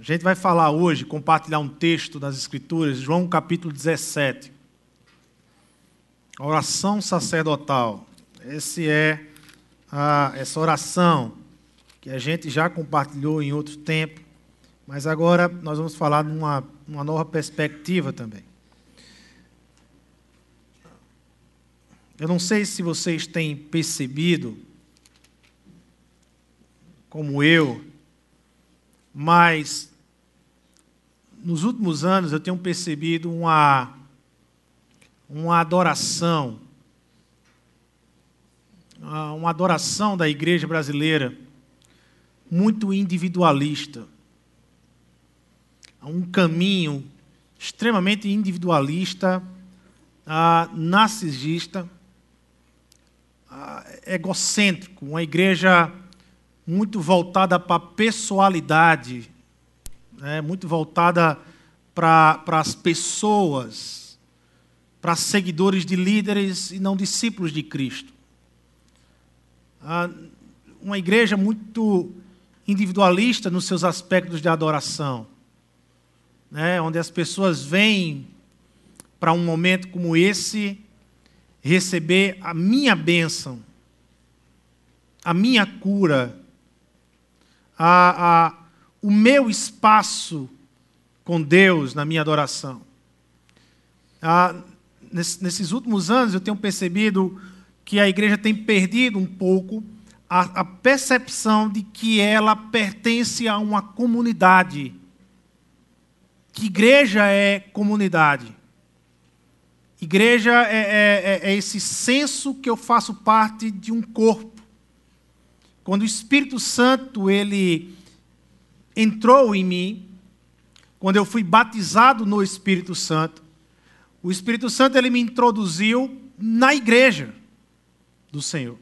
A gente vai falar hoje, compartilhar um texto das Escrituras, João capítulo 17. A oração sacerdotal. Esse é a, essa oração que a gente já compartilhou em outro tempo, mas agora nós vamos falar numa, numa nova perspectiva também. Eu não sei se vocês têm percebido, como eu, mas nos últimos anos eu tenho percebido uma, uma adoração, uma adoração da igreja brasileira muito individualista. Um caminho extremamente individualista, uh, narcisista, uh, egocêntrico, uma igreja muito voltada para a pessoalidade, né, muito voltada para as pessoas, para seguidores de líderes e não discípulos de Cristo. Ah, uma igreja muito individualista nos seus aspectos de adoração, né, onde as pessoas vêm para um momento como esse receber a minha bênção, a minha cura, a, a, o meu espaço com Deus na minha adoração. Ah, nesses últimos anos eu tenho percebido que a igreja tem perdido um pouco a, a, percepção de que ela pertence a uma comunidade. Que igreja é comunidade. Igreja é, é, é, é esse senso que eu faço parte de um corpo. Quando o Espírito Santo ele entrou em mim, quando eu fui batizado no Espírito Santo, o Espírito Santo ele me introduziu na igreja do Senhor.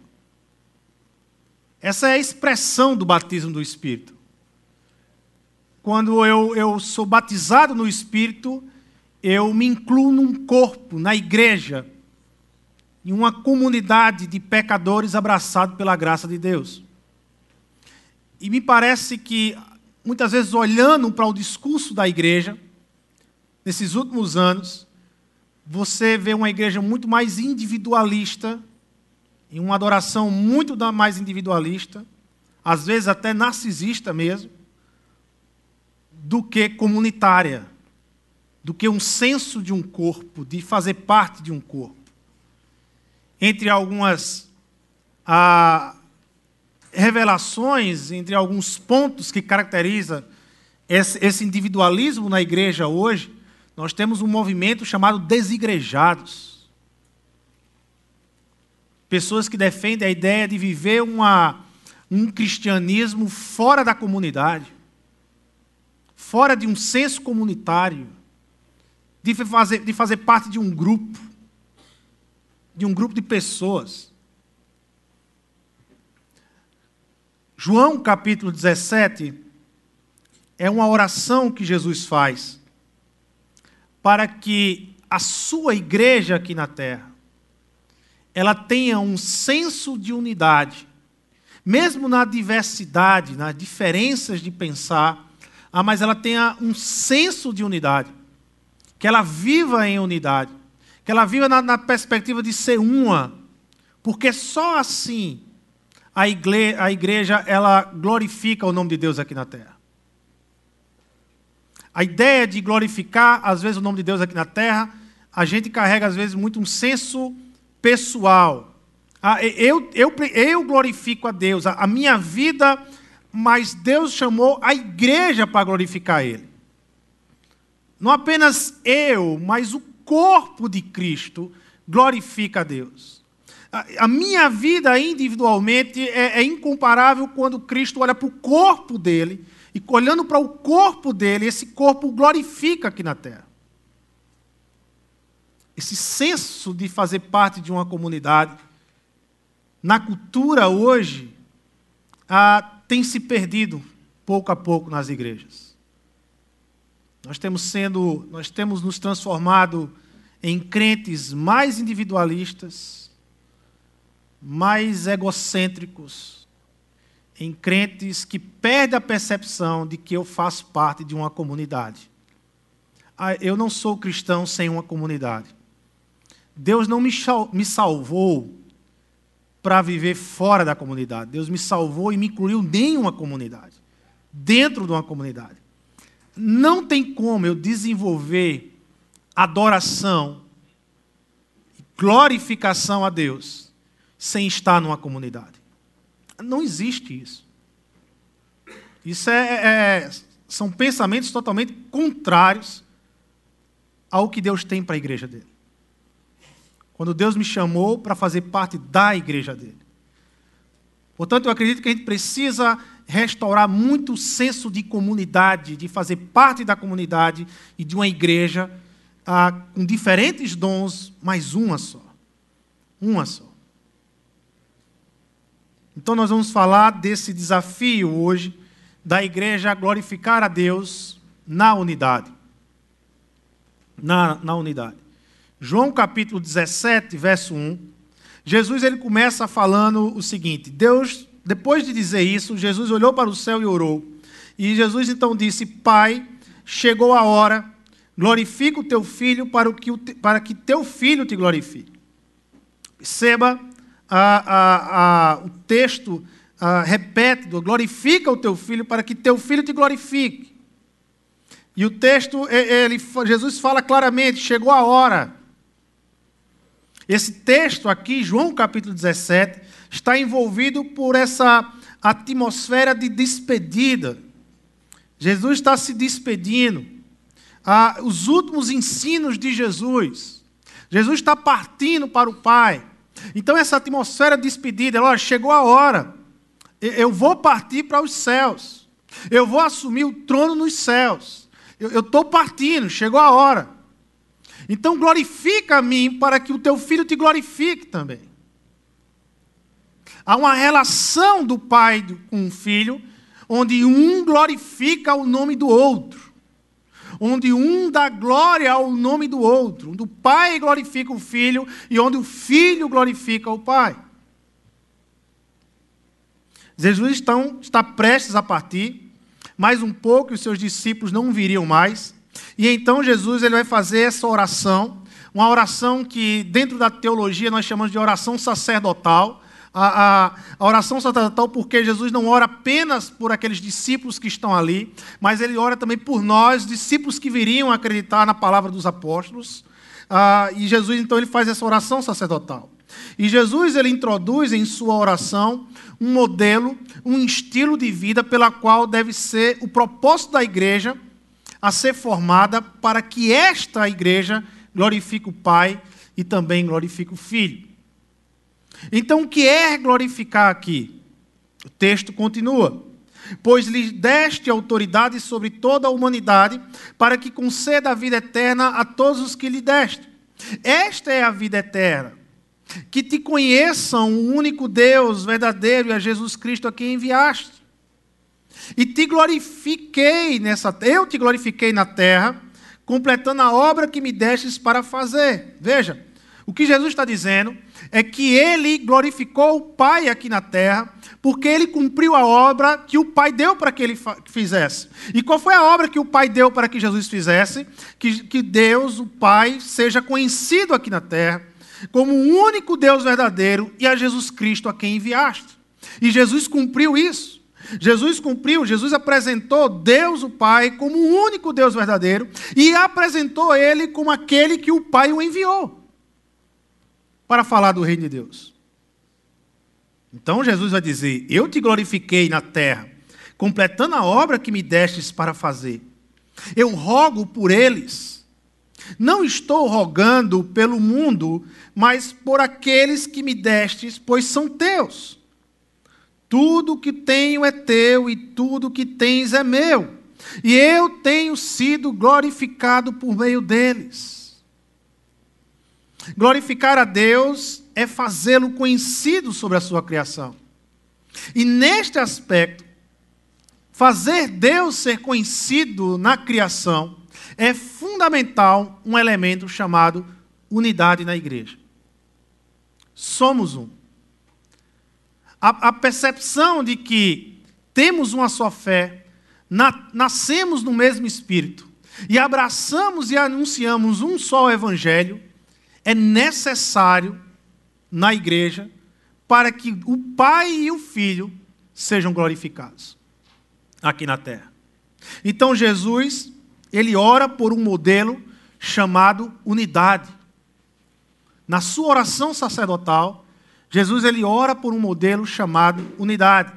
Essa é a expressão do batismo do Espírito. Quando eu, eu sou batizado no Espírito, eu me incluo num corpo, na igreja, em uma comunidade de pecadores abraçados pela graça de Deus. E me parece que muitas vezes olhando para o discurso da igreja, nesses últimos anos, você vê uma igreja muito mais individualista, em uma adoração muito mais individualista, às vezes até narcisista mesmo, do que comunitária, do que um senso de um corpo, de fazer parte de um corpo. Entre algumas ah, revelações, entre alguns pontos que caracteriza esse, individualismo na igreja hoje, nós temos um movimento chamado desigrejados. Pessoas que defendem a ideia de viver uma, um cristianismo fora da comunidade, fora de um senso comunitário, de fazer, de fazer parte de um grupo, de um grupo de pessoas. João capítulo 17 é uma oração que Jesus faz para que a sua igreja aqui na terra ela tenha um senso de unidade, mesmo na diversidade, nas diferenças de pensar, ah, mas ela tenha um senso de unidade, que ela viva em unidade, que ela viva na, na perspectiva de ser uma, porque só assim a igreja, a igreja ela glorifica o nome de Deus aqui na terra. A ideia de glorificar, às vezes, o nome de Deus aqui na terra, a gente carrega, às vezes, muito um senso pessoal. Ah, eu, eu, eu glorifico a Deus, a, a minha vida, mas Deus chamou a igreja para glorificar Ele. Não apenas eu, mas o corpo de Cristo glorifica a Deus. A minha vida individualmente é, é incomparável quando Cristo olha para o corpo dele, e olhando para o corpo dele, esse corpo glorifica aqui na terra. Esse senso de fazer parte de uma comunidade, na cultura hoje, ah, tem se perdido pouco a pouco nas igrejas. Nós temos sendo, nós temos nos transformado em crentes mais individualistas, mais egocêntricos, em crentes que perdem a percepção de que eu faço parte de uma comunidade. Ah, eu não sou cristão sem uma comunidade. Deus não me salvou para viver fora da comunidade. Deus me salvou e me incluiu em uma comunidade, dentro de uma comunidade. Não tem como eu desenvolver adoração, glorificação a Deus, sem estar numa comunidade. Não existe isso. Isso é, é, são pensamentos totalmente contrários ao que Deus tem para a igreja dele. Quando Deus me chamou para fazer parte da igreja dele. Portanto, eu acredito que a gente precisa restaurar muito o senso de comunidade, de fazer parte da comunidade e de uma igreja ah, com diferentes dons, mas uma só. Uma só. Então, nós vamos falar desse desafio hoje da igreja glorificar a Deus na unidade. Na, na unidade. João capítulo 17, verso 1. Jesus ele começa falando o seguinte: Deus, depois de dizer isso, Jesus olhou para o céu e orou. E Jesus então disse: Pai, chegou a hora, glorifica o teu filho para, o que, para que teu filho te glorifique. Perceba a, a, a, o texto repete, glorifica o teu filho para que teu filho te glorifique. E o texto, ele, Jesus fala claramente: chegou a hora. Esse texto aqui, João capítulo 17, está envolvido por essa atmosfera de despedida. Jesus está se despedindo. Ah, os últimos ensinos de Jesus. Jesus está partindo para o Pai. Então, essa atmosfera de despedida, olha, chegou a hora. Eu vou partir para os céus. Eu vou assumir o trono nos céus. Eu estou partindo, chegou a hora. Então glorifica a mim para que o teu filho te glorifique também. Há uma relação do pai com o filho, onde um glorifica o nome do outro onde um dá glória ao nome do outro, onde o pai glorifica o filho e onde o filho glorifica o pai. Jesus então, está prestes a partir, mais um pouco e os seus discípulos não viriam mais. E então Jesus ele vai fazer essa oração, uma oração que dentro da teologia nós chamamos de oração sacerdotal, a, a, a, oração sacerdotal, porque Jesus não ora apenas por aqueles discípulos que estão ali, mas ele ora também por nós, discípulos que viriam acreditar na palavra dos apóstolos. Ah, e Jesus, então, ele faz essa oração sacerdotal. E Jesus, ele introduz em sua oração um modelo, um estilo de vida pela qual deve ser o propósito da igreja a ser formada para que esta igreja glorifique o Pai e também glorifique o Filho. Então, o que é glorificar aqui? O texto continua. Pois lhe deste autoridade sobre toda a humanidade, para que conceda a vida eterna a todos os que lhe deste. Esta é a vida eterna. Que te conheçam o único Deus verdadeiro e a Jesus Cristo a quem enviaste. E te glorifiquei nessa eu te glorifiquei na terra, completando a obra que me destes para fazer. Veja, o que Jesus está dizendo é que ele glorificou o Pai aqui na terra, porque ele cumpriu a obra que o Pai deu para que ele fizesse. E qual foi a obra que o Pai deu para que Jesus fizesse? Que, que Deus, o Pai, seja conhecido aqui na terra como o único Deus verdadeiro e a Jesus Cristo a quem enviaste. E Jesus cumpriu isso. Jesus cumpriu, Jesus apresentou Deus, o Pai, como o único Deus verdadeiro e apresentou ele como aquele que o Pai o enviou para falar do reino de Deus. Então Jesus vai dizer: Eu te glorifiquei na terra, completando a obra que me destes para fazer. Eu rogo por eles. Não estou rogando pelo mundo, mas por aqueles que me destes, pois são teus. Tudo que tenho é teu e tudo que tens é meu. E eu tenho sido glorificado por meio deles. Glorificar a Deus é fazê-lo conhecido sobre a sua criação. E neste aspecto, fazer Deus ser conhecido na criação é fundamental um elemento chamado unidade na igreja. Somos um. a, a percepção de que temos uma só fé, na, nascemos no mesmo Espírito e abraçamos e anunciamos um só Evangelho, é necessário na igreja para que o Pai e o Filho sejam glorificados aqui na terra. Então Jesus, ele ora por um modelo chamado unidade. Na sua oração sacerdotal, Jesus ele ora por um modelo chamado unidade.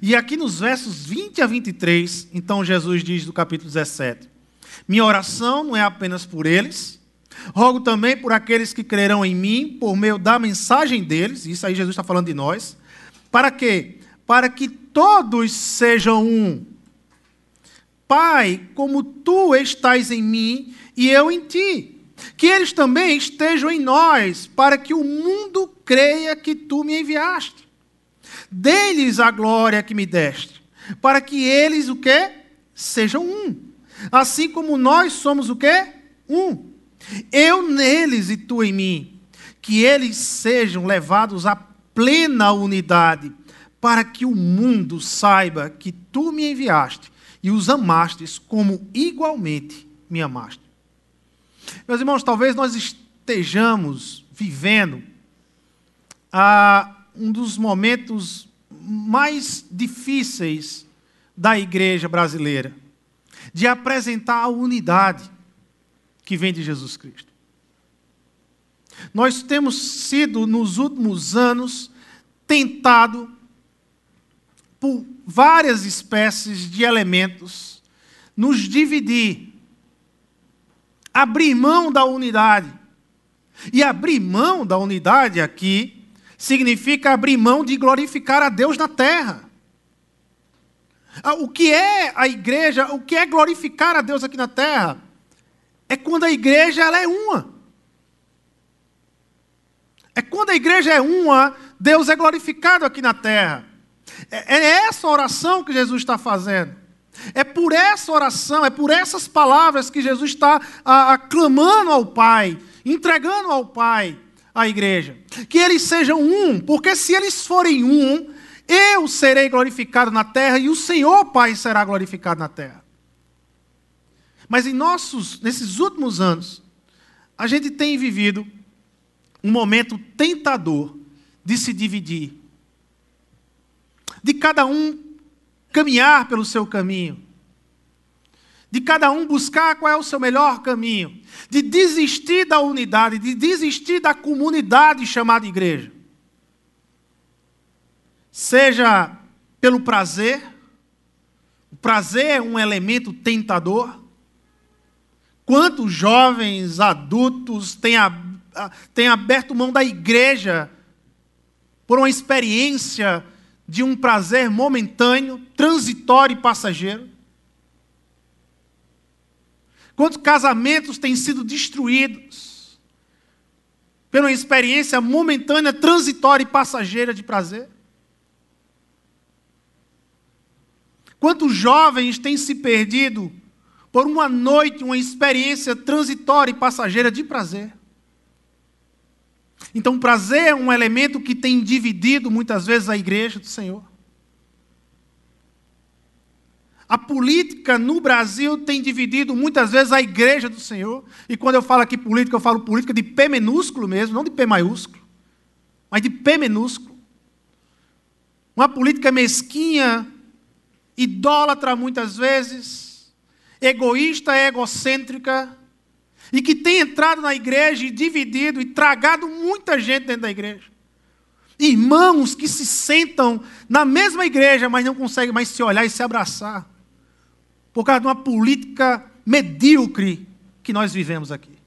E aqui nos versos 20 a 23, então Jesus diz do capítulo 17: Minha oração não é apenas por eles, rogo também por aqueles que crerão em mim por meio da mensagem deles, isso aí Jesus está falando de nós, para quê? Para que todos sejam um. Pai, como tu estás em mim e eu em ti que eles também estejam em nós, para que o mundo creia que tu me enviaste. Dê-lhes a glória que me deste, para que eles o quê? Sejam um. Assim como nós somos o quê? Um. Eu neles e tu em mim, que eles sejam levados à plena unidade, para que o mundo saiba que tu me enviaste e os amastes como igualmente me amaste. Meus irmãos, talvez nós estejamos vivendo ah, um dos momentos mais difíceis da igreja brasileira de apresentar a unidade que vem de Jesus Cristo. Nós temos sido, nos últimos anos, tentado por várias espécies de elementos nos dividir abrir mão da unidade. E abrir mão da unidade aqui significa abrir mão de glorificar a Deus na terra. Ah, o que é a igreja, o que é glorificar a Deus aqui na terra? É quando a igreja ela é uma. É quando a igreja é uma, Deus é glorificado aqui na terra. É, é essa oração que Jesus está fazendo. É por essa oração, é por essas palavras que Jesus está aclamando ao Pai, entregando ao Pai a igreja. Que eles sejam um, porque se eles forem um, eu serei glorificado na terra e o Senhor Pai será glorificado na terra. Mas em nossos, nesses últimos anos, a gente tem vivido um momento tentador de se dividir. De cada um caminhar pelo seu caminho, de cada um buscar qual é o seu melhor caminho, de desistir da unidade, de desistir da comunidade chamada igreja. Seja pelo prazer, o prazer é um elemento tentador. Quantos jovens, adultos têm, têm aberto mão da igreja por uma experiência de um prazer momentâneo, transitório e passageiro? Quantos casamentos têm sido destruídos pela uma experiência momentânea, transitória e passageira de prazer? Quantos jovens têm se perdido por uma noite, uma experiência transitória e passageira de prazer? Então, prazer é um elemento que tem dividido muitas vezes a igreja do Senhor. A política no Brasil tem dividido muitas vezes a igreja do Senhor. E quando eu falo aqui política, eu falo política de P minúsculo mesmo, não de P maiúsculo, mas de P minúsculo. Uma política mesquinha, idólatra muitas vezes, egoísta, egocêntrica, e que tem entrado na igreja e dividido e tragado muita gente dentro da igreja. Irmãos que se sentam na mesma igreja, mas não conseguem mais se olhar e se abraçar, por causa de uma política medíocre que nós vivemos aqui.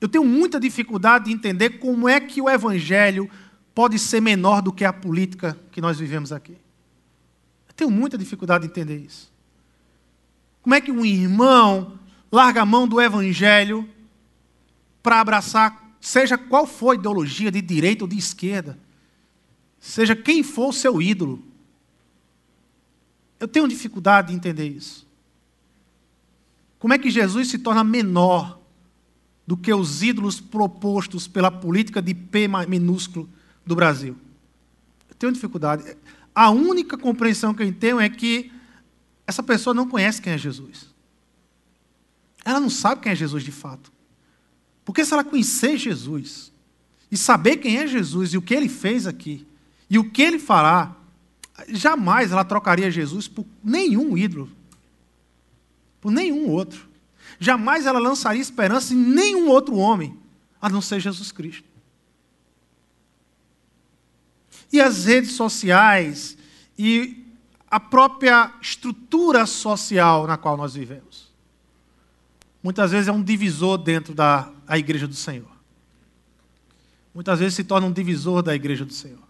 Eu tenho muita dificuldade de entender como é que o evangelho pode ser menor do que a política que nós vivemos aqui. Tenho muita dificuldade de entender isso. Como é que um irmão larga a mão do evangelho para abraçar, seja qual for a ideologia, de direita ou de esquerda, seja quem for o seu ídolo? Eu tenho dificuldade de entender isso. Como é que Jesus se torna menor do que os ídolos propostos pela política de P minúsculo do Brasil. Eu tenho dificuldade. A única compreensão que eu tenho é que essa pessoa não conhece quem é Jesus. Ela não sabe quem é Jesus de fato. Porque se ela conhecer Jesus e saber quem é Jesus e o que ele fez aqui e o que ele fará, jamais ela trocaria Jesus por nenhum ídolo, por nenhum outro. Jamais ela lançaria esperança em nenhum outro homem, a não ser Jesus Cristo. E as redes sociais e a própria estrutura social na qual nós vivemos. Muitas vezes é um divisor dentro da a igreja do Senhor. Muitas vezes se torna um divisor da igreja do Senhor.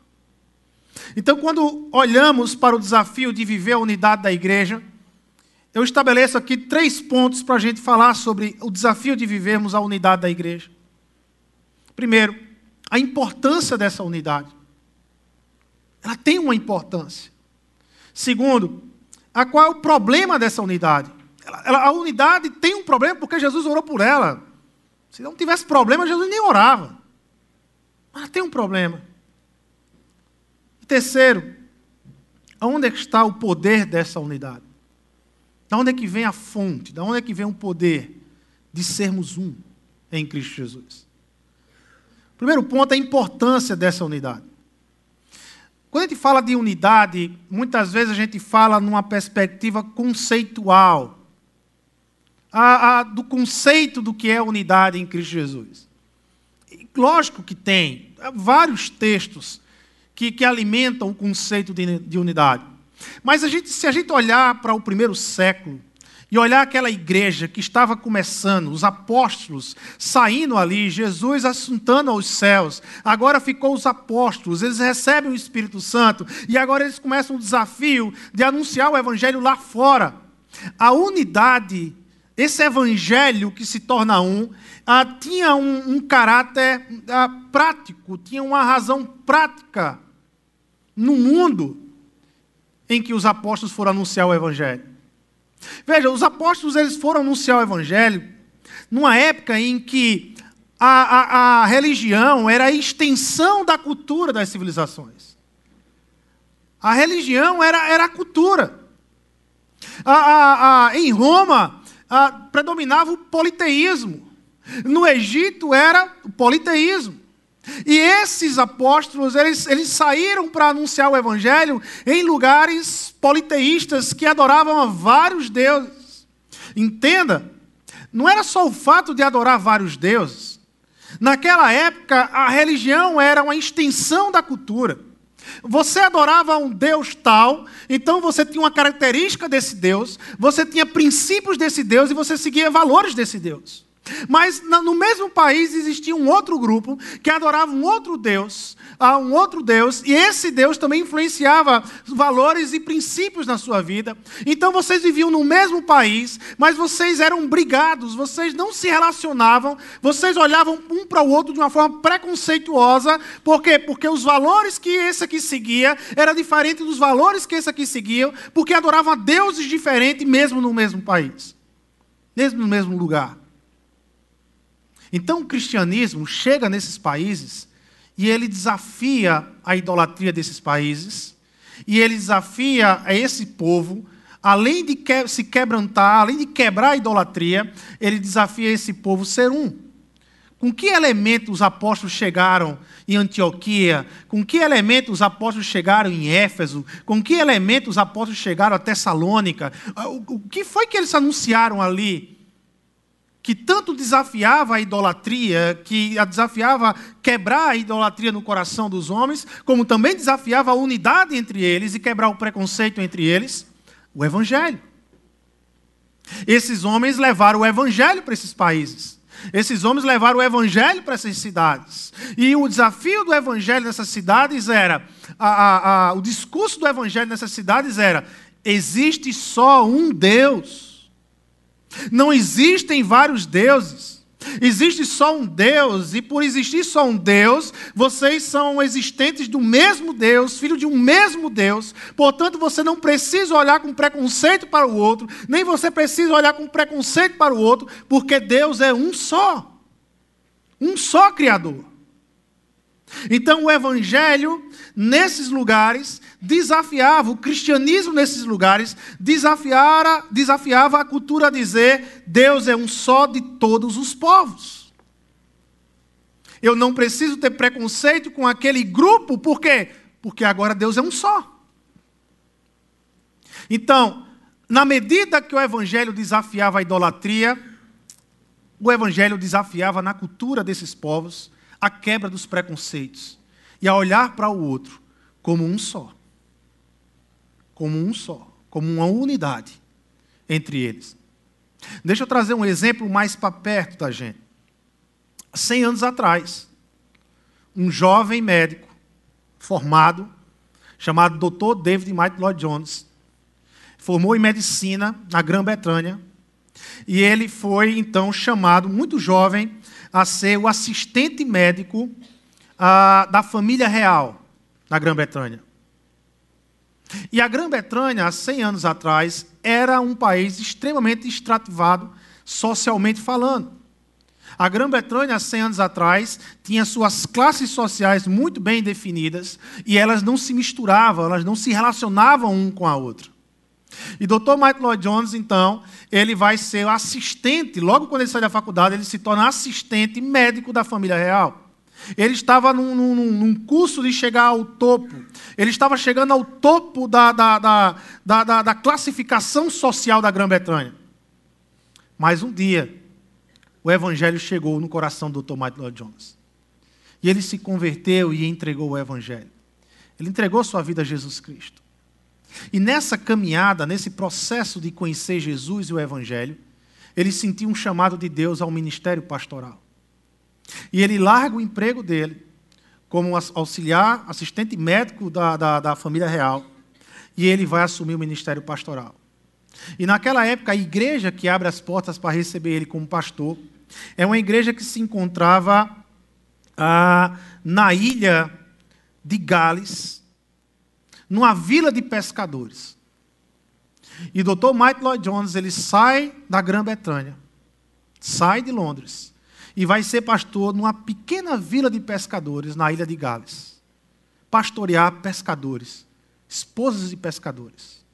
Então, quando olhamos para o desafio de viver a unidade da igreja, eu estabeleço aqui três pontos para a gente falar sobre o desafio de vivermos a unidade da igreja. Primeiro, a importância dessa unidade. Ela tem uma importância. Segundo, a qual é o problema dessa unidade? Ela, ela, a unidade tem um problema porque Jesus orou por ela. Se não tivesse problema, Jesus nem orava. Mas ela tem um problema. E terceiro, aonde é que está o poder dessa unidade? Da onde é que vem a fonte? Da onde é que vem o poder de sermos um em Cristo Jesus? Primeiro ponto é a importância dessa unidade. Quando a gente fala de unidade, muitas vezes a gente fala numa perspectiva conceitual, a, a, do conceito do que é unidade em Cristo Jesus. E, lógico que tem vários textos que, que alimentam o conceito de, de unidade. Mas a gente, se a gente olhar para o primeiro século e olhar aquela igreja que estava começando, os apóstolos saindo ali, Jesus assuntando aos céus, agora ficou os apóstolos, eles recebem o Espírito Santo e agora eles começam o desafio de anunciar o evangelho lá fora. A unidade, esse evangelho que se torna um, ah, tinha um, um caráter ah, prático, tinha uma razão prática no mundo em que os apóstolos foram anunciar o Evangelho. Veja, os apóstolos eles foram anunciar o Evangelho numa época em que a, a, a religião era a extensão da cultura das civilizações. A religião era, era a cultura. A, em Roma predominava o politeísmo. No Egito era o politeísmo. E esses apóstolos, eles, eles saíram para anunciar o evangelho em lugares politeístas que adoravam a vários deuses. Entenda, não era só o fato de adorar vários deuses. Naquela época, a religião era uma extensão da cultura. Você adorava um Deus tal, então você tinha uma característica desse Deus, você tinha princípios desse Deus e você seguia valores desse Deus. Mas no mesmo país existia um outro grupo que adorava um outro Deus, um outro Deus, e esse Deus também influenciava valores e princípios na sua vida. Então vocês viviam no mesmo país, mas vocês eram brigados, vocês não se relacionavam, vocês olhavam um para o outro de uma forma preconceituosa. Por quê? Porque os valores que esse aqui seguia era diferente dos valores que esse aqui seguia, porque adoravam a deuses diferentes mesmo no mesmo país, mesmo no mesmo lugar. Então o cristianismo chega nesses países e ele desafia a idolatria desses países, e ele desafia a esse povo, além de que, se quebrantar, além de quebrar a idolatria, ele desafia esse povo ser um. Com que elementos os apóstolos chegaram em Antioquia? Com que elementos os apóstolos chegaram em Éfeso? Com que elementos os apóstolos chegaram a Tessalônica? O que foi que eles anunciaram ali? Que tanto desafiava a idolatria, que desafiava quebrar a idolatria no coração dos homens, como também desafiava a unidade entre eles e quebrar o preconceito entre eles, o Evangelho. Esses homens levaram o Evangelho para esses países. Esses homens levaram o Evangelho para essas cidades. E o desafio do Evangelho nessas cidades era: a, a, a, o discurso do Evangelho nessas cidades era: existe só um Deus. Não existem vários deuses. Existe só um Deus, e por existir só um Deus, vocês são existentes do mesmo Deus, filho de um mesmo Deus. Portanto, você não precisa olhar com preconceito para o outro, nem você precisa olhar com preconceito para o outro, porque Deus é um só. Um só Criador. Então o Evangelho, nesses lugares, desafiava, o cristianismo nesses lugares, desafiara, desafiava a cultura a dizer: Deus é um só de todos os povos. Eu não preciso ter preconceito com aquele grupo, por quê? Porque agora Deus é um só. Então, na medida que o Evangelho desafiava a idolatria, o Evangelho desafiava na cultura desses povos a quebra dos preconceitos e a olhar para o outro como um só. Como um só, como uma unidade entre eles. Deixa eu trazer um exemplo mais para perto da gente. Cem anos atrás, um jovem médico formado, chamado Dr. David Michael Lloyd Jones, formou em medicina na Grã-Bretanha, e ele foi então chamado, muito jovem, a ser o assistente médico ah, da família real na Grã-Bretanha. E a Grã-Bretanha, há 100 anos atrás, era um país extremamente extrativado, socialmente falando. A Grã-Bretanha, há 100 anos atrás, tinha suas classes sociais muito bem definidas e elas não se misturavam, elas não se relacionavam um com a outra. E Dr. Michael Lloyd Jones, então, ele vai ser assistente, logo quando ele sai da faculdade, ele se torna assistente médico da família real. Ele estava num, num, num curso de chegar ao topo. Ele estava chegando ao topo da, da, da, da, da classificação social da Grã-Bretanha. Mas um dia, o evangelho chegou no coração do Dr. Michael Jones. E ele se converteu e entregou o evangelho. Ele entregou sua vida a Jesus Cristo. E nessa caminhada, nesse processo de conhecer Jesus e o Evangelho, ele sentiu um chamado de Deus ao ministério pastoral. E ele larga o emprego dele como auxiliar, assistente médico da, da, da família real, e ele vai assumir o ministério pastoral. E naquela época, a igreja que abre as portas para receber ele como pastor é uma igreja que se encontrava ah, na ilha de Gales, numa vila de pescadores. E o Dr. Mike Lloyd Jones ele sai da Grã-Bretanha, sai de Londres e vai ser pastor numa pequena vila de pescadores na ilha de Gales. Pastorear pescadores, esposas de pescadores.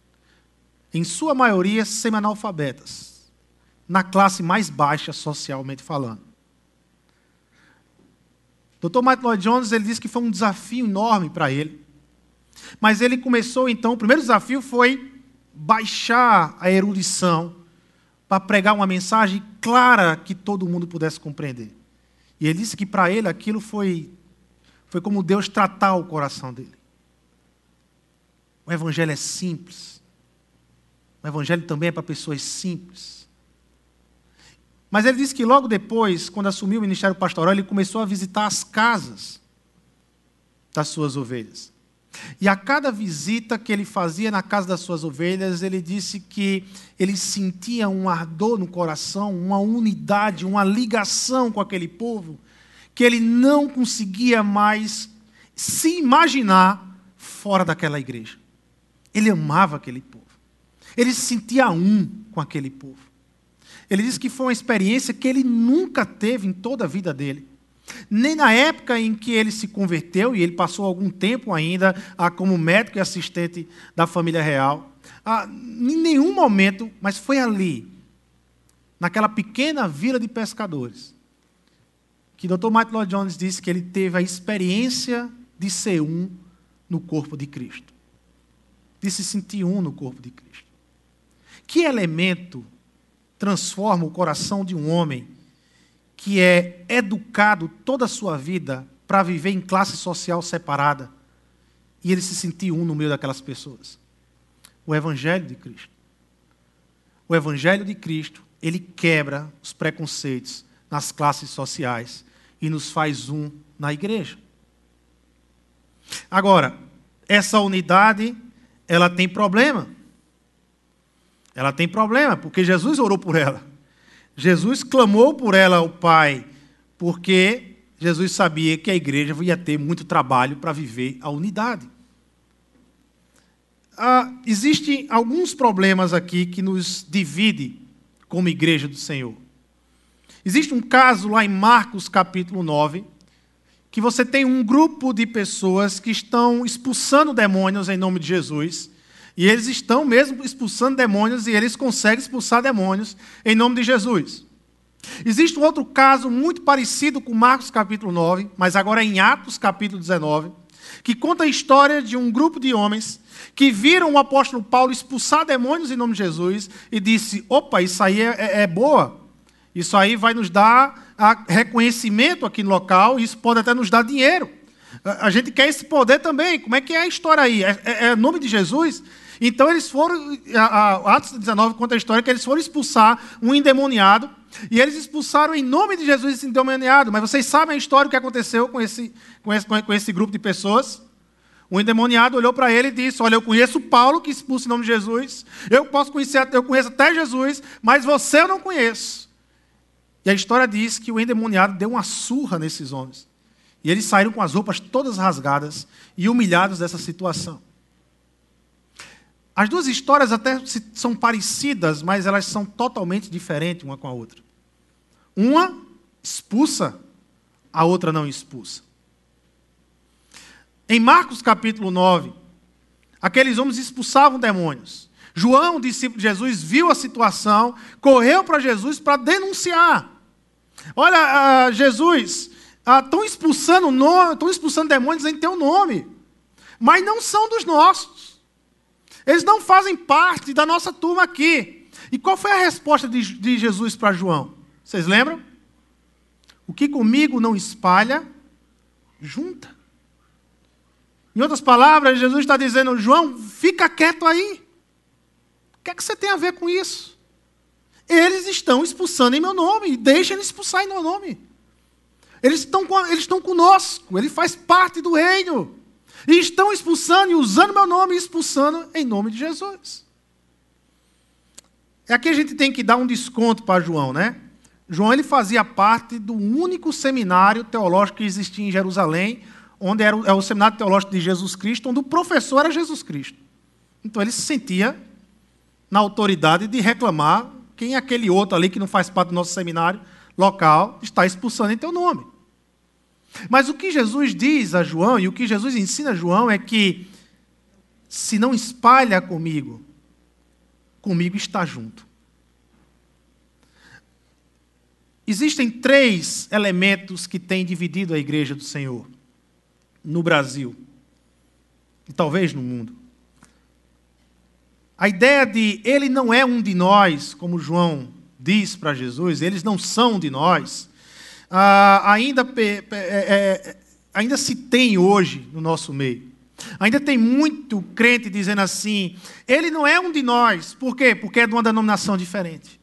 Em sua maioria semi-analfabetas, na classe mais baixa socialmente falando. Dr. Mike Lloyd Jones ele disse que foi um desafio enorme para ele mas ele começou então, o primeiro desafio foi baixar a erudição para pregar uma mensagem clara que todo mundo pudesse compreender. E ele disse que para ele aquilo foi foi como Deus tratar o coração dele. O evangelho é simples. O evangelho também é para pessoas simples. Mas ele disse que logo depois, quando assumiu o ministério pastoral, ele começou a visitar as casas das suas ovelhas. E a cada visita que ele fazia na casa das suas ovelhas, ele disse que ele sentia um ardor no coração, uma unidade, uma ligação com aquele povo, que ele não conseguia mais se imaginar fora daquela igreja. Ele amava aquele povo. Ele se sentia um com aquele povo. Ele disse que foi uma experiência que ele nunca teve em toda a vida dele. Nem na época em que ele se converteu, e ele passou algum tempo ainda ah, como médico e assistente da família real, ah, em nenhum momento, mas foi ali, naquela pequena vila de pescadores, que Dr. Michael Lloyd Jones disse que ele teve a experiência de ser um no corpo de Cristo, de se sentir um no corpo de Cristo. Que elemento transforma o coração de um homem que é educado toda a sua vida para viver em classe social separada e ele se sentir um no meio daquelas pessoas. O Evangelho de Cristo. O Evangelho de Cristo, ele quebra os preconceitos nas classes sociais e nos faz um na igreja. Agora, essa unidade, ela tem problema. Ela tem problema, porque Jesus orou por ela. Jesus clamou por ela ao Pai, porque Jesus sabia que a igreja ia ter muito trabalho para viver a unidade. Ah, Existem alguns problemas aqui que nos divide como igreja do Senhor. Existe um caso lá em Marcos capítulo 9, que você tem um grupo de pessoas que estão expulsando demônios em nome de Jesus. E eles estão mesmo expulsando demônios e eles conseguem expulsar demônios em nome de Jesus. Existe um outro caso muito parecido com Marcos capítulo 9, mas agora em Atos capítulo 19, que conta a história de um grupo de homens que viram o apóstolo Paulo expulsar demônios em nome de Jesus e disse: opa, isso aí é, é, é boa, isso aí vai nos dar reconhecimento aqui no local, isso pode até nos dar dinheiro. A gente quer esse poder também. Como é que é a história aí? É, é, é nome de Jesus? Então eles foram, a, a, Atos 19 conta a história que eles foram expulsar um endemoniado e eles expulsaram em nome de Jesus esse endemoniado. Mas vocês sabem a história, o que aconteceu com esse, com esse, com esse grupo de pessoas? O endemoniado olhou para ele e disse: Olha, eu conheço Paulo que expulsa em nome de Jesus, eu posso conhecer, eu conheço até Jesus, mas você eu não conheço. E a história diz que o endemoniado deu uma surra nesses homens. E eles saíram com as roupas todas rasgadas e humilhados dessa situação. As duas histórias até são parecidas, mas elas são totalmente diferentes uma com a outra. Uma expulsa, a outra não expulsa. Em Marcos capítulo 9, aqueles homens expulsavam demônios. João, discípulo de Jesus, viu a situação, correu para Jesus para denunciar. Olha, uh, Jesus, estão uh, expulsando, estão expulsando demônios em teu nome, mas não são dos nossos. Eles não fazem parte da nossa turma aqui. E qual foi a resposta de, de Jesus para João? Vocês lembram? O que comigo não espalha, junta. Em outras palavras, Jesus está dizendo: João, fica quieto aí. O que é que você tem a ver com isso? Eles estão expulsando em meu nome, deixa eles expulsar em meu nome. Eles estão, eles estão conosco, ele faz parte do reino. E estão expulsando e usando meu nome e expulsando em nome de Jesus. É aqui a gente tem que dar um desconto para João, né? João ele fazia parte do único seminário teológico que existia em Jerusalém, onde era o, é o seminário teológico de Jesus Cristo, onde o professor era Jesus Cristo. Então ele se sentia na autoridade de reclamar quem é aquele outro ali que não faz parte do nosso seminário local está expulsando em teu nome. Mas o que Jesus diz a João e o que Jesus ensina a João é que se não espalha comigo, comigo está junto. Existem três elementos que têm dividido a igreja do Senhor no Brasil e talvez no mundo. A ideia de ele não é um de nós, como João diz para Jesus, eles não são de nós, ah, ainda, é, é, ainda se tem hoje no nosso meio. Ainda tem muito crente dizendo assim: ele não é um de nós. Por quê? Porque é de uma denominação diferente.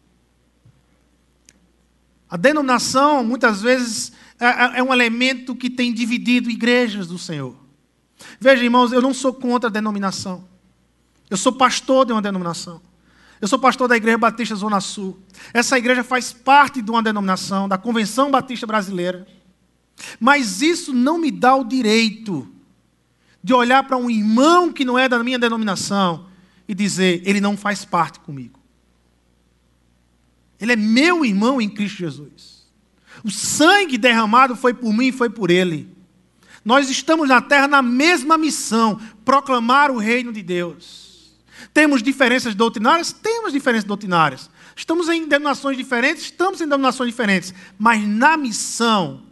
A denominação, muitas vezes, é, é, é um elemento que tem dividido igrejas do Senhor. Veja, irmãos, eu não sou contra a denominação. Eu sou pastor de uma denominação. Eu sou pastor da Igreja Batista Zona Sul. Essa igreja faz parte de uma denominação, da Convenção Batista Brasileira. Mas isso não me dá o direito de olhar para um irmão que não é da minha denominação e dizer, ele não faz parte comigo. Ele é meu irmão em Cristo Jesus. O sangue derramado foi por mim e foi por ele. Nós estamos na terra na mesma missão proclamar o reino de Deus. Temos diferenças doutrinárias? Temos diferenças doutrinárias. Estamos em denominações diferentes? Estamos em denominações diferentes. Mas na missão,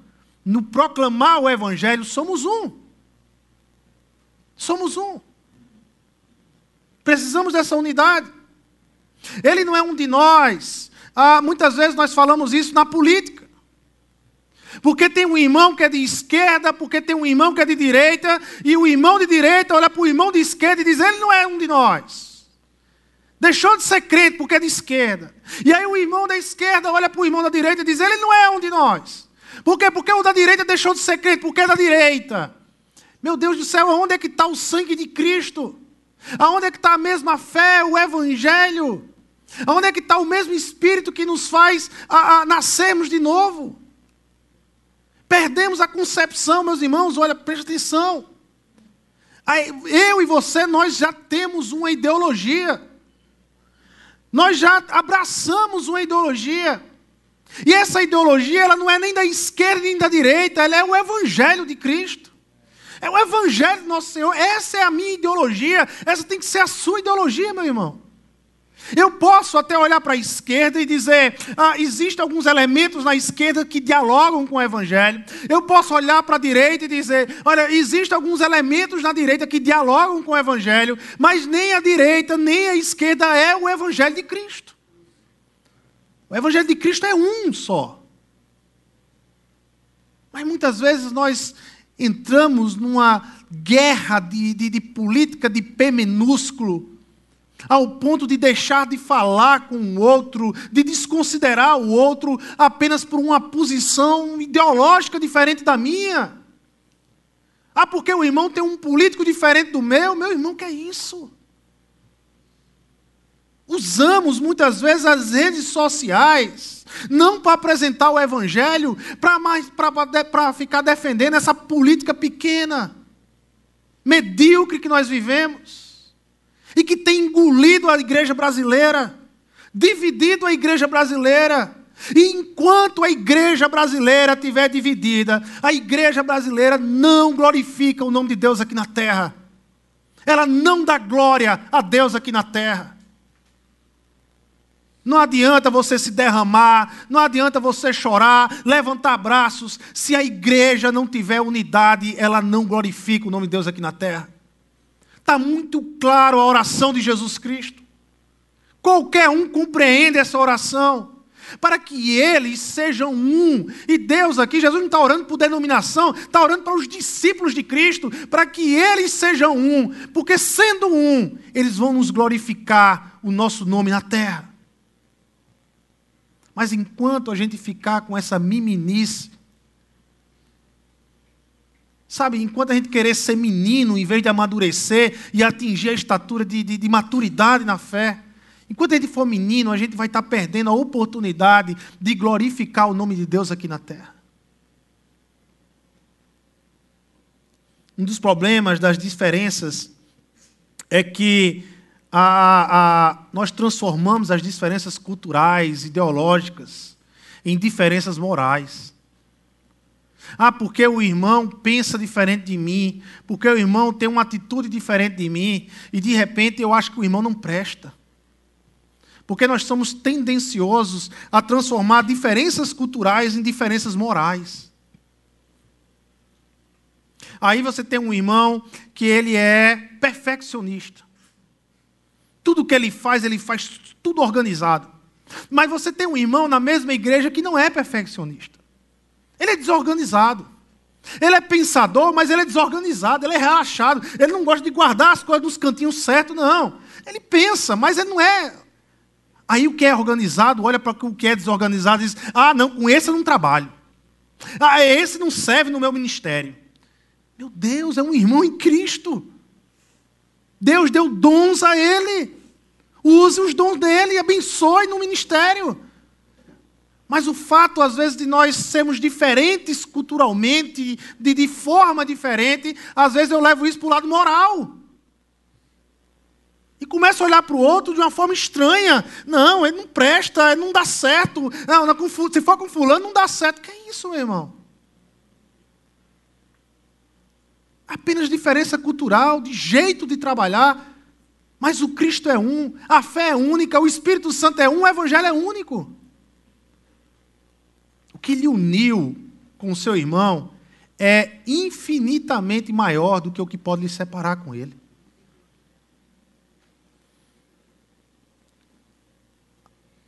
no proclamar o Evangelho, somos um. Somos um. Precisamos dessa unidade. Ele não é um de nós. Ah, muitas vezes nós falamos isso na política. Porque tem um irmão que é de esquerda, porque tem um irmão que é de direita, e o irmão de direita olha para o irmão de esquerda e diz: ele não é um de nós. Deixou de ser crente porque é de esquerda. E aí o irmão da esquerda olha para o irmão da direita e diz: ele não é um de nós. Por quê? Porque o da direita deixou de ser crente, porque é da direita. Meu Deus do céu, aonde é que está o sangue de Cristo? Aonde é que está a mesma fé, o Evangelho? Aonde é que está o mesmo Espírito que nos faz a, a nascermos de novo? Perdemos a concepção, meus irmãos, olha, preste atenção. Eu e você, nós já temos uma ideologia. Nós já abraçamos uma ideologia. E essa ideologia, ela não é nem da esquerda nem da direita, ela é o evangelho de Cristo. É o evangelho do nosso Senhor. Essa é a minha ideologia, essa tem que ser a sua ideologia, meu irmão. Eu posso até olhar para a esquerda e dizer, ah, existem alguns elementos na esquerda que dialogam com o Evangelho. Eu posso olhar para a direita e dizer, olha, existem alguns elementos na direita que dialogam com o Evangelho, mas nem a direita nem a esquerda é o Evangelho de Cristo. O Evangelho de Cristo é um só. Mas muitas vezes nós entramos numa guerra de, de, de política de P minúsculo ao ponto de deixar de falar com o outro, de desconsiderar o outro apenas por uma posição ideológica diferente da minha. Ah, porque o irmão tem um político diferente do meu, meu irmão quer isso. Usamos muitas vezes as redes sociais, não para apresentar o evangelho, para ficar defendendo essa política pequena, medíocre que nós vivemos e que tem engolido a igreja brasileira, dividido a igreja brasileira. E enquanto a igreja brasileira estiver dividida, a igreja brasileira não glorifica o nome de Deus aqui na terra. Ela não dá glória a Deus aqui na terra. Não adianta você se derramar, não adianta você chorar, levantar braços, se a igreja não tiver unidade, ela não glorifica o nome de Deus aqui na terra. Está muito claro a oração de Jesus Cristo. Qualquer um compreende essa oração. Para que eles sejam um. E Deus aqui, Jesus não está orando por denominação, está orando para os discípulos de Cristo, para que eles sejam um. Porque sendo um, eles vão nos glorificar o nosso nome na terra. Mas enquanto a gente ficar com essa miminice, Sabe, enquanto a gente querer ser menino, em vez de amadurecer e atingir a estatura de, de, de maturidade na fé, enquanto a gente for menino, a gente vai estar perdendo a oportunidade de glorificar o nome de Deus aqui na terra. Um dos problemas das diferenças é que a, a, nós transformamos as diferenças culturais, ideológicas, em diferenças morais. Ah, porque o irmão pensa diferente de mim, porque o irmão tem uma atitude diferente de mim, e de repente eu acho que o irmão não presta. Porque nós somos tendenciosos a transformar diferenças culturais em diferenças morais. Aí você tem um irmão que ele é perfeccionista. Tudo que ele faz, ele faz tudo organizado. Mas você tem um irmão na mesma igreja que não é perfeccionista. Ele é desorganizado. Ele é pensador, mas ele é desorganizado, ele é relaxado. Ele não gosta de guardar as coisas nos cantinhos certos, não. Ele pensa, mas ele não é. Aí o que é organizado, olha para o que é desorganizado e diz: ah, não, com esse eu não trabalho. Ah, esse não serve no meu ministério. Meu Deus, é um irmão em Cristo. Deus deu dons a ele. Use os dons dele e abençoe no ministério. Mas o fato, às vezes, de nós sermos diferentes culturalmente, de, de forma diferente, às vezes eu levo isso para o lado moral. E começo a olhar para o outro de uma forma estranha. Não, ele não presta, ele não dá certo. Não, não, se for com fulano, não dá certo. Que é isso, meu irmão? Apenas diferença cultural, de jeito de trabalhar. Mas o Cristo é um, a fé é única, o Espírito Santo é um, o Evangelho é único. Que lhe uniu com seu irmão é infinitamente maior do que o que pode lhe separar com ele.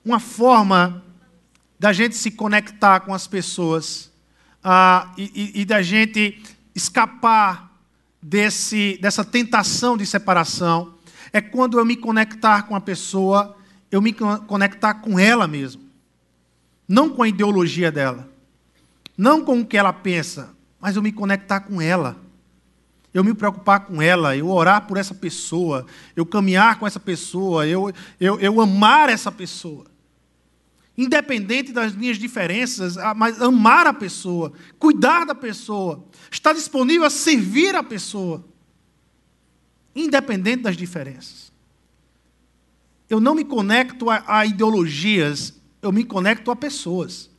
Uma forma da gente se conectar com as pessoas ah, e, e, e da gente escapar desse, dessa tentação de separação é quando eu me conectar com a pessoa, eu me conectar com ela mesmo não com a ideologia dela, não com o que ela pensa, mas eu me conectar com ela. Eu me preocupar com ela, eu orar por essa pessoa, eu caminhar com essa pessoa, eu, eu, eu amar essa pessoa. Independente das minhas diferenças, mas amar a pessoa, cuidar da pessoa, estar disponível a servir a pessoa. Independente das diferenças. Eu não me conecto a, a ideologias eu me conecto a pessoas.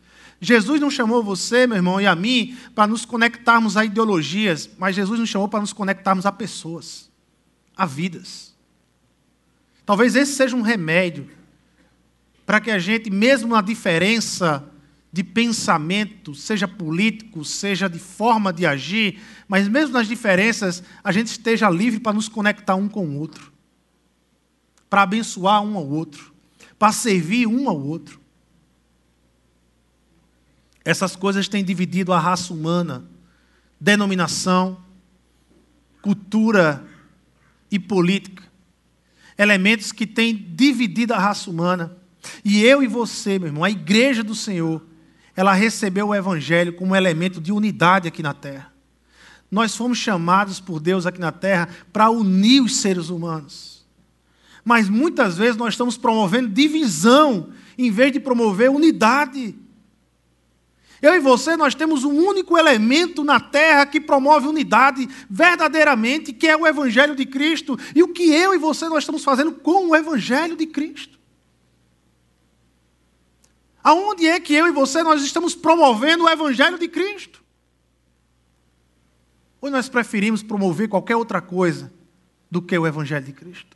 Jesus não chamou você, meu irmão, e a mim para nos conectarmos a ideologias, mas Jesus nos chamou para nos conectarmos a pessoas, a vidas. Talvez esse seja um remédio para que a gente, mesmo na diferença de pensamento, seja político, seja de forma de agir, mas mesmo nas diferenças, a gente esteja livre para nos conectar um com o outro, para abençoar um ao outro, para servir um ao outro. Essas coisas têm dividido a raça humana, denominação, cultura e política. Elementos que têm dividido a raça humana. E eu e você, meu irmão, a igreja do Senhor, ela recebeu o evangelho como elemento de unidade aqui na terra. Nós fomos chamados por Deus aqui na terra para unir os seres humanos. Mas muitas vezes nós estamos promovendo divisão em vez de promover unidade. Eu e você, nós temos um único elemento na terra que promove unidade verdadeiramente, que é o Evangelho de Cristo. E o que eu e você nós estamos fazendo com o Evangelho de Cristo? Aonde é que eu e você nós estamos promovendo o Evangelho de Cristo? Ou nós preferimos promover qualquer outra coisa do que o Evangelho de Cristo?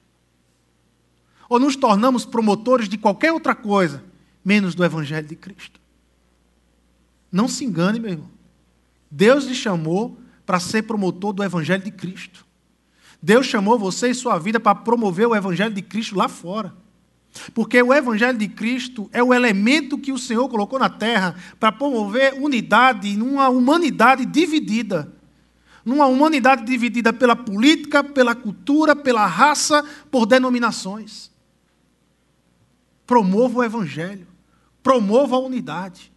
Ou nos tornamos promotores de qualquer outra coisa, menos do Evangelho de Cristo? Não se engane, meu irmão. Deus lhe chamou para ser promotor do Evangelho de Cristo. Deus chamou você e sua vida para promover o Evangelho de Cristo lá fora. Porque o Evangelho de Cristo é o elemento que o Senhor colocou na terra para promover unidade numa humanidade dividida. Numa humanidade dividida pela política, pela cultura, pela raça, por denominações. Promova o Evangelho. Promova a unidade.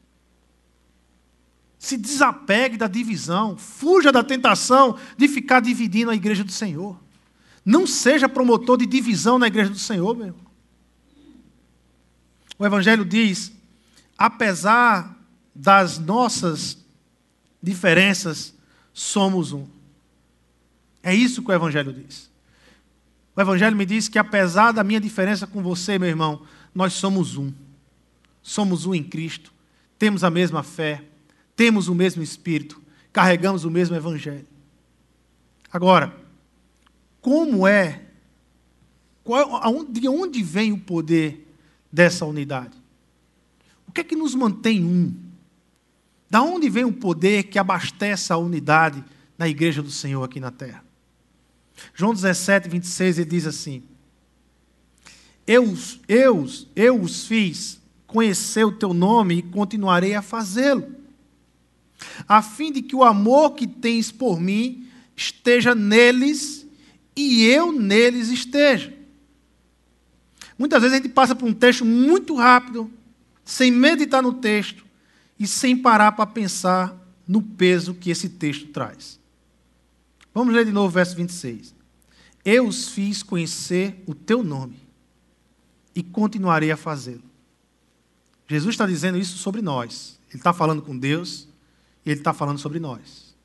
Se desapegue da divisão, fuja da tentação de ficar dividindo a igreja do Senhor. Não seja promotor de divisão na igreja do Senhor, meu. O Evangelho diz: apesar das nossas diferenças, somos um. É isso que o Evangelho diz. O Evangelho me diz que, apesar da minha diferença com você, meu irmão, nós somos um. Somos um em Cristo. Temos a mesma fé temos o mesmo Espírito, carregamos o mesmo Evangelho. Agora, como é, qual, de onde vem o poder dessa unidade? O que é que nos mantém um? Da onde vem o poder que abastece a unidade na igreja do Senhor aqui na terra? João 17, 26, ele diz assim: Eu, eu, eu os fiz conhecer o teu nome e continuarei a fazê-lo a fim de que o amor que tens por mim esteja neles e eu neles esteja. Muitas vezes a gente passa por um texto muito rápido, sem meditar no texto e sem parar para pensar no peso que esse texto traz. Vamos ler de novo o verso 26. Eu os fiz conhecer o teu nome e continuarei a fazê-lo. Jesus está dizendo isso sobre nós. Ele está falando com Deus, ele está falando sobre nós.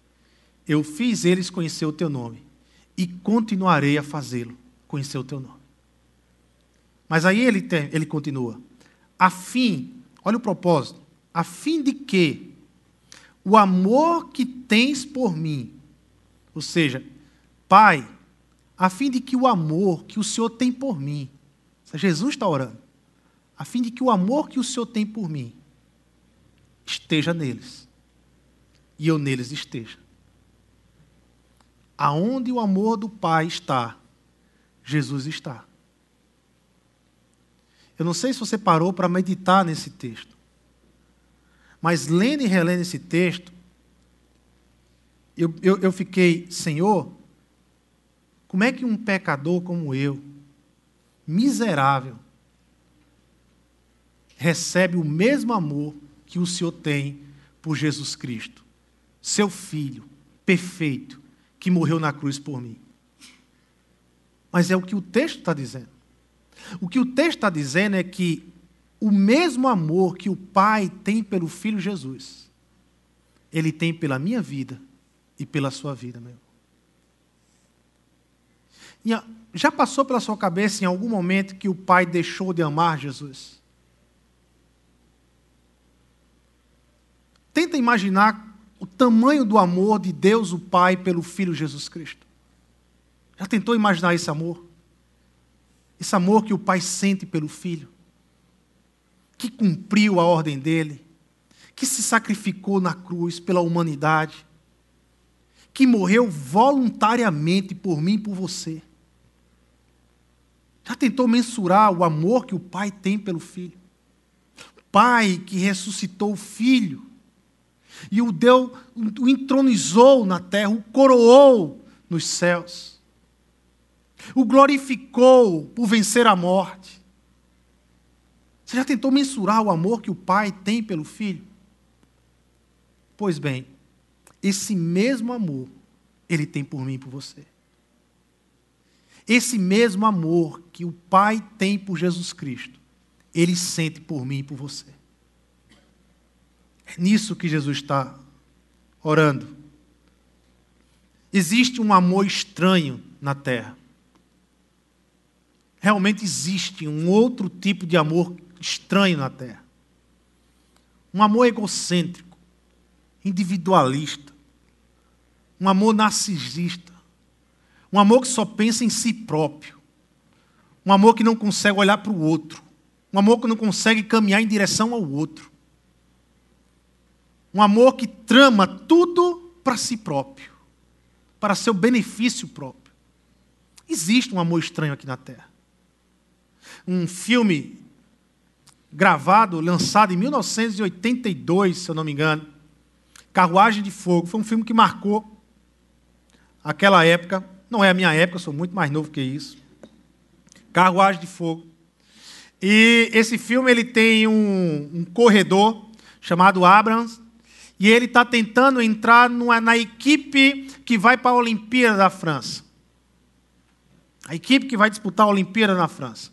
Eu fiz eles conhecer o teu nome e continuarei a fazê-lo conhecer o teu nome. Mas aí ele, tem, ele continua. A fim, olha o propósito, a fim de que o amor que tens por mim, ou seja, Pai, a fim de que o amor que o Senhor tem por mim, Jesus está orando, a fim de que o amor que o Senhor tem por mim esteja neles e eu neles esteja. Aonde o amor do Pai está, Jesus está. Eu não sei se você parou para meditar nesse texto, mas lendo e relendo esse texto, eu, eu, eu fiquei, Senhor, como é que um pecador como eu, miserável, recebe o mesmo amor que o Senhor tem por Jesus Cristo? Seu filho perfeito que morreu na cruz por mim. Mas é o que o texto está dizendo. O que o texto está dizendo é que o mesmo amor que o Pai tem pelo Filho Jesus, Ele tem pela minha vida e pela sua vida, meu. Já passou pela sua cabeça em algum momento que o Pai deixou de amar Jesus? Tenta imaginar o tamanho do amor de Deus, o Pai, pelo Filho Jesus Cristo. Já tentou imaginar esse amor? Esse amor que o Pai sente pelo Filho, que cumpriu a ordem dele, que se sacrificou na cruz pela humanidade, que morreu voluntariamente por mim e por você. Já tentou mensurar o amor que o Pai tem pelo Filho? Pai que ressuscitou o Filho e o deu, o entronizou na terra, o coroou nos céus, o glorificou por vencer a morte. Você já tentou mensurar o amor que o Pai tem pelo Filho? Pois bem, esse mesmo amor ele tem por mim e por você. Esse mesmo amor que o Pai tem por Jesus Cristo, ele sente por mim e por você. É nisso que Jesus está orando. Existe um amor estranho na terra. Realmente existe um outro tipo de amor estranho na terra. Um amor egocêntrico, individualista, um amor narcisista, um amor que só pensa em si próprio, um amor que não consegue olhar para o outro, um amor que não consegue caminhar em direção ao outro. Um amor que trama tudo para si próprio, para seu benefício próprio. Existe um amor estranho aqui na Terra. Um filme gravado, lançado em 1982, se eu não me engano, Carruagem de Fogo, foi um filme que marcou aquela época. Não é a minha época, eu sou muito mais novo que isso. Carruagem de Fogo. E esse filme ele tem um, um corredor chamado Abrams, e ele está tentando entrar numa, na equipe que vai para a Olimpíada da França. A equipe que vai disputar a Olimpíada na França.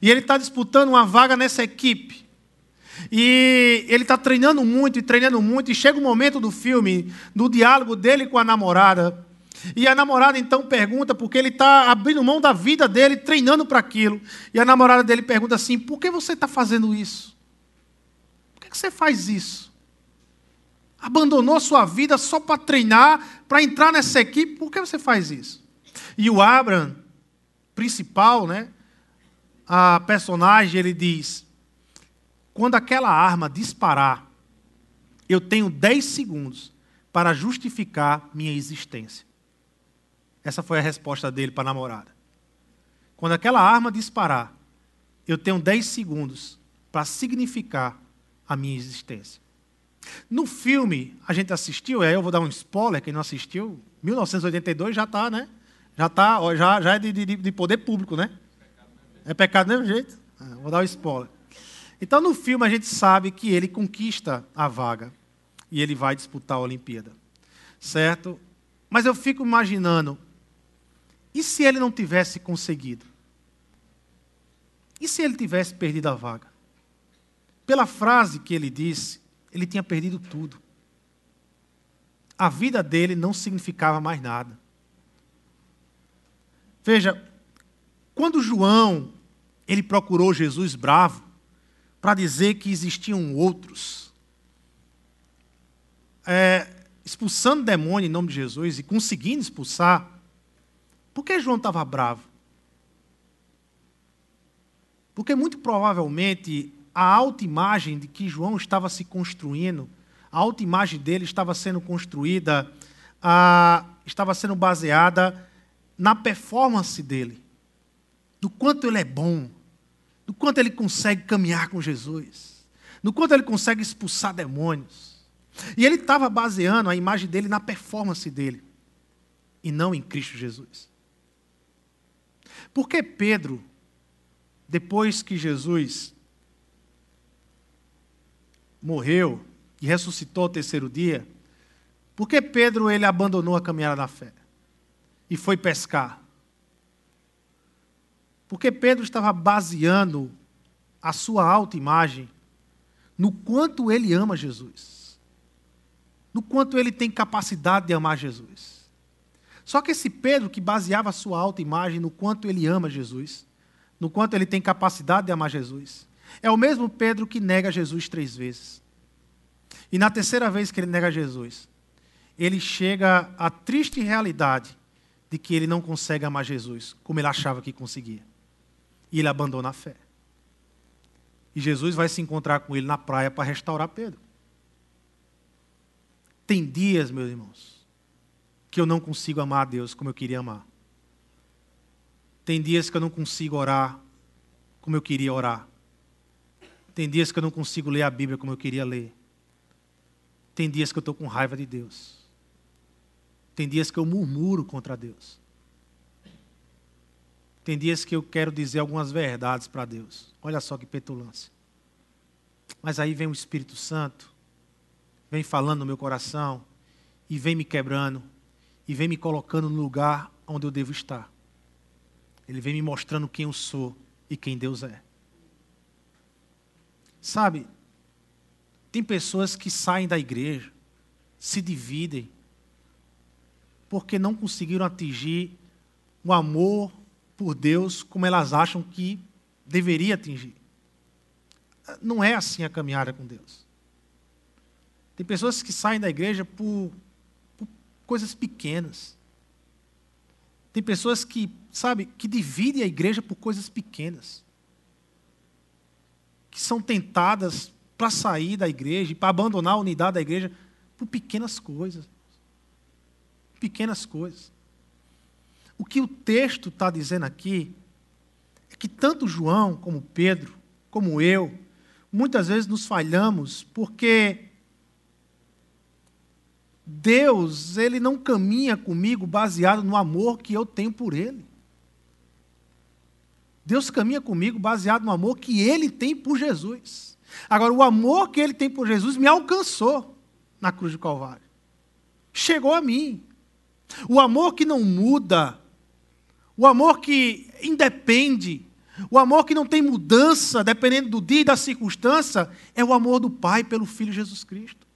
E ele está disputando uma vaga nessa equipe. E ele está treinando muito e treinando muito. E chega o momento do filme, do diálogo dele com a namorada. E a namorada então pergunta, porque ele está abrindo mão da vida dele, treinando para aquilo. E a namorada dele pergunta assim: por que você está fazendo isso? Por que você faz isso? Abandonou sua vida só para treinar, para entrar nessa equipe, por que você faz isso? E o Abraham, principal, né, a personagem, ele diz: quando aquela arma disparar, eu tenho 10 segundos para justificar minha existência. Essa foi a resposta dele para a namorada. Quando aquela arma disparar, eu tenho 10 segundos para significar a minha existência. No filme, a gente assistiu, aí eu vou dar um spoiler, quem não assistiu, 1982 já está, né? Já tá, já, já é de, de, de, poder público, né? É pecado do mesmo jeito? Ah, vou dar um spoiler. Então, no filme, a gente sabe que ele conquista a vaga e ele vai disputar a Olimpíada. Certo? Mas eu fico imaginando, e se ele não tivesse conseguido? E se ele tivesse perdido a vaga? Pela frase que ele disse, ele tinha perdido tudo. A vida dele não significava mais nada. Veja, quando João ele procurou Jesus bravo para dizer que existiam outros, é, expulsando demônio em nome de Jesus e conseguindo expulsar, por que João estava bravo? Porque muito provavelmente a autoimagem de que João estava se construindo, a autoimagem dele estava sendo construída, a, estava sendo baseada na performance dele, do quanto ele é bom, do quanto ele consegue caminhar com Jesus, do quanto ele consegue expulsar demônios. E ele estava baseando a imagem dele na performance dele, e não em Cristo Jesus. Por que Pedro, depois que Jesus morreu e ressuscitou ao terceiro dia, por que Pedro ele abandonou a caminhada da fé e foi pescar? Porque Pedro estava baseando a sua autoimagem no quanto ele ama Jesus, no quanto ele tem capacidade de amar Jesus. Só que esse Pedro que baseava a sua autoimagem no quanto ele ama Jesus, no quanto ele tem capacidade de amar Jesus, é o mesmo Pedro que nega Jesus três vezes. E na terceira vez que ele nega Jesus, ele chega à triste realidade de que ele não consegue amar Jesus como ele achava que conseguia. E ele abandona a fé. E Jesus vai se encontrar com ele na praia para restaurar Pedro. Tem dias, meus irmãos, que eu não consigo amar a Deus como eu queria amar. Tem dias que eu não consigo orar como eu queria orar. Tem dias que eu não consigo ler a Bíblia como eu queria ler. Tem dias que eu estou com raiva de Deus. Tem dias que eu murmuro contra Deus. Tem dias que eu quero dizer algumas verdades para Deus. Olha só que petulância. Mas aí vem o Espírito Santo, vem falando no meu coração, e vem me quebrando, e vem me colocando no lugar onde eu devo estar. Ele vem me mostrando quem eu sou e quem Deus é. Sabe, tem pessoas que saem da igreja, se dividem, porque não conseguiram atingir o amor por Deus como elas acham que deveria atingir. Não é assim a caminhada com Deus. Tem pessoas que saem da igreja por, por coisas pequenas. Tem pessoas que, sabe, que dividem a igreja por coisas pequenas. Que são tentadas para sair da igreja para abandonar a unidade da igreja por pequenas coisas pequenas coisas. O que o texto está dizendo aqui é que tanto João como Pedro, como eu, muitas vezes nos falhamos porque Deus, ele não caminha comigo baseado no amor que eu tenho por ele. Deus caminha comigo baseado no amor que ele tem por Jesus. Agora, o amor que ele tem por Jesus me alcançou na cruz do Calvário. Chegou a mim. O amor que não muda, o amor que independe, o amor que não tem mudança, dependendo do dia e da circunstância, é o amor do Pai pelo Filho Jesus Cristo.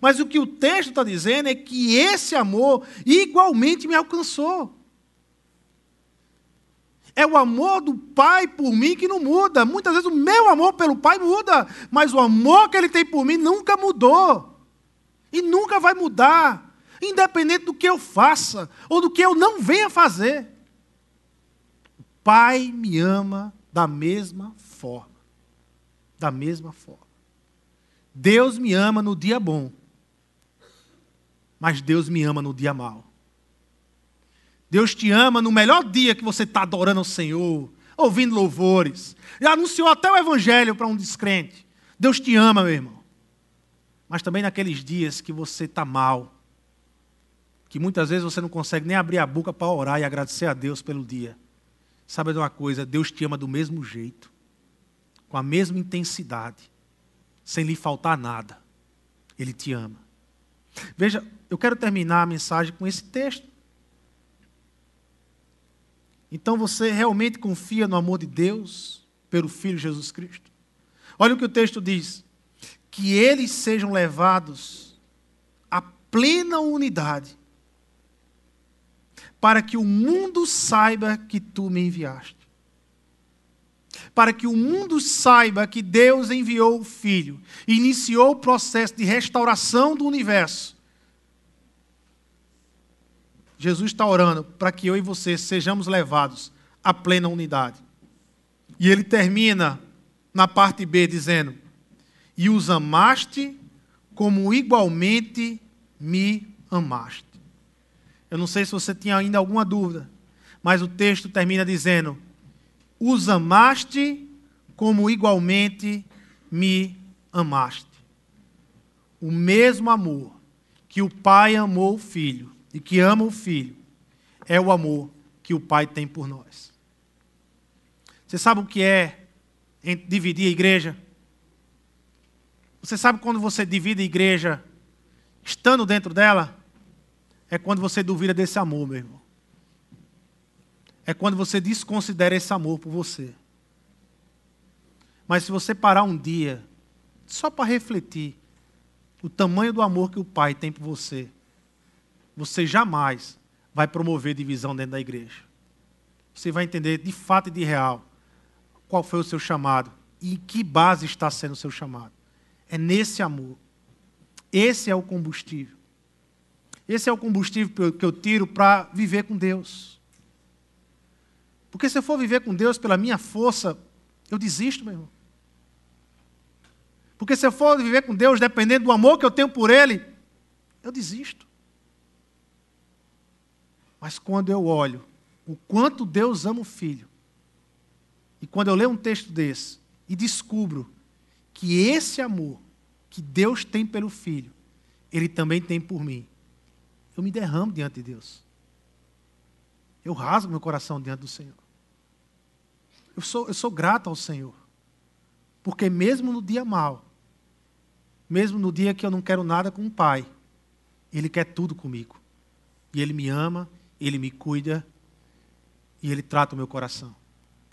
Mas o que o texto está dizendo é que esse amor igualmente me alcançou. É o amor do Pai por mim que não muda. Muitas vezes o meu amor pelo Pai muda, mas o amor que Ele tem por mim nunca mudou. E nunca vai mudar independente do que eu faça ou do que eu não venha fazer. O Pai me ama da mesma forma. Da mesma forma. Deus me ama no dia bom, mas Deus me ama no dia mau. Deus te ama no melhor dia que você está adorando o Senhor, ouvindo louvores. Já anunciou até o Evangelho para um descrente. Deus te ama, meu irmão. Mas também naqueles dias que você está mal, que muitas vezes você não consegue nem abrir a boca para orar e agradecer a Deus pelo dia. Sabe de uma coisa? Deus te ama do mesmo jeito, com a mesma intensidade, sem lhe faltar nada. Ele te ama. Veja, eu quero terminar a mensagem com esse texto. Então você realmente confia no amor de Deus pelo Filho Jesus Cristo? Olha o que o texto diz: que eles sejam levados à plena unidade para que o mundo saiba que tu me enviaste. Para que o mundo saiba que Deus enviou o Filho, iniciou o processo de restauração do universo. Jesus está orando para que eu e você sejamos levados à plena unidade. E ele termina na parte B dizendo: E os amaste como igualmente me amaste. Eu não sei se você tinha ainda alguma dúvida, mas o texto termina dizendo: Os amaste como igualmente me amaste. O mesmo amor que o Pai amou o Filho e que ama o Filho é o amor que o Pai tem por nós. Você sabe o que é dividir a igreja? Você sabe quando você divide a igreja estando dentro dela? é quando você duvida desse amor, meu irmão. É quando você desconsidera esse amor por você. Mas se você parar um dia, só para refletir o tamanho do amor que o Pai tem por você, você jamais vai promover divisão dentro da igreja. Você vai entender de fato e de real qual foi o seu chamado e em que base está sendo o seu chamado. É nesse amor. Esse é o combustível. Esse é o combustível que eu tiro para viver com Deus. Porque se eu for viver com Deus pela minha força, eu desisto, meu irmão. Porque se eu for viver com Deus dependendo do amor que eu tenho por Ele, eu desisto. Mas quando eu olho o quanto Deus ama o filho, e quando eu leio um texto desse e descubro que esse amor que Deus tem pelo filho, Ele também tem por mim, eu me derramo diante de Deus. Eu rasgo meu coração diante do Senhor. Eu sou, eu sou grato ao Senhor. Porque mesmo no dia mal, mesmo no dia que eu não quero nada com o Pai, Ele quer tudo comigo. E Ele me ama, Ele me cuida e Ele trata o meu coração.